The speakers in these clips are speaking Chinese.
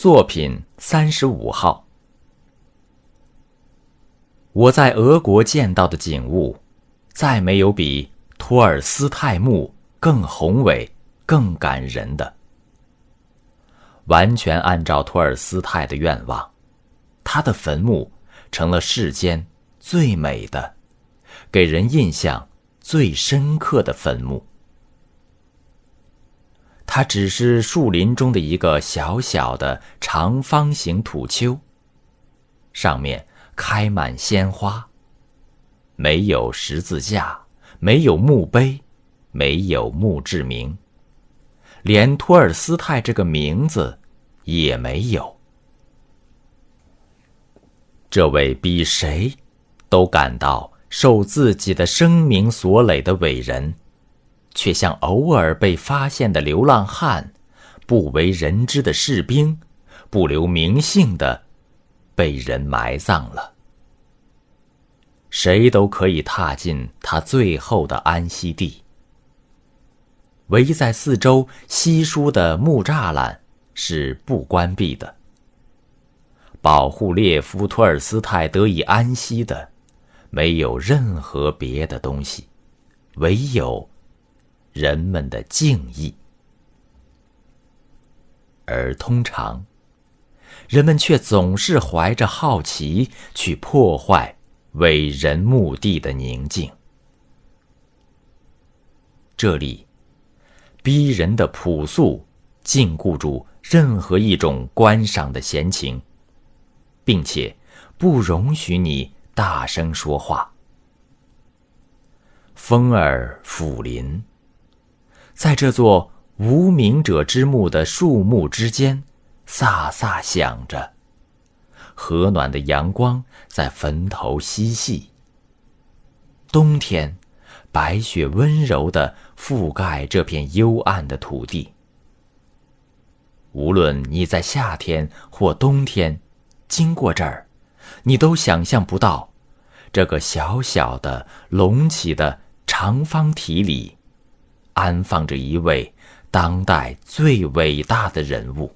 作品三十五号。我在俄国见到的景物，再没有比托尔斯泰墓更宏伟、更感人的。完全按照托尔斯泰的愿望，他的坟墓成了世间最美的、给人印象最深刻的坟墓。它只是树林中的一个小小的长方形土丘，上面开满鲜花。没有十字架，没有墓碑，没有墓志铭，连托尔斯泰这个名字也没有。这位比谁都感到受自己的生命所累的伟人。却像偶尔被发现的流浪汉，不为人知的士兵，不留名姓的，被人埋葬了。谁都可以踏进他最后的安息地。围在四周稀疏的木栅栏是不关闭的。保护列夫·托尔斯泰得以安息的，没有任何别的东西，唯有。人们的敬意，而通常，人们却总是怀着好奇去破坏伟人墓地的宁静。这里，逼人的朴素禁锢住任何一种观赏的闲情，并且不容许你大声说话。风儿抚林。在这座无名者之墓的树木之间，飒飒响着。和暖的阳光在坟头嬉戏。冬天，白雪温柔地覆盖这片幽暗的土地。无论你在夏天或冬天经过这儿，你都想象不到，这个小小的隆起的长方体里。安放着一位当代最伟大的人物。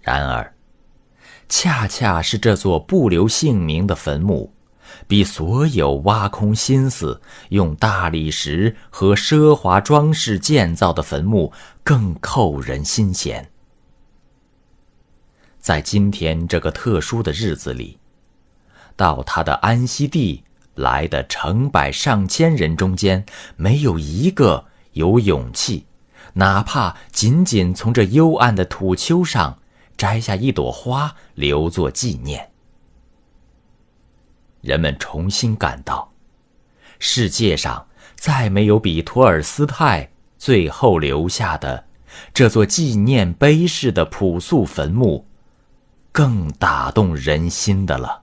然而，恰恰是这座不留姓名的坟墓，比所有挖空心思用大理石和奢华装饰建造的坟墓更扣人心弦。在今天这个特殊的日子里，到他的安息地。来的成百上千人中间，没有一个有勇气，哪怕仅仅从这幽暗的土丘上摘下一朵花留作纪念。人们重新感到，世界上再没有比托尔斯泰最后留下的这座纪念碑式的朴素坟墓，更打动人心的了。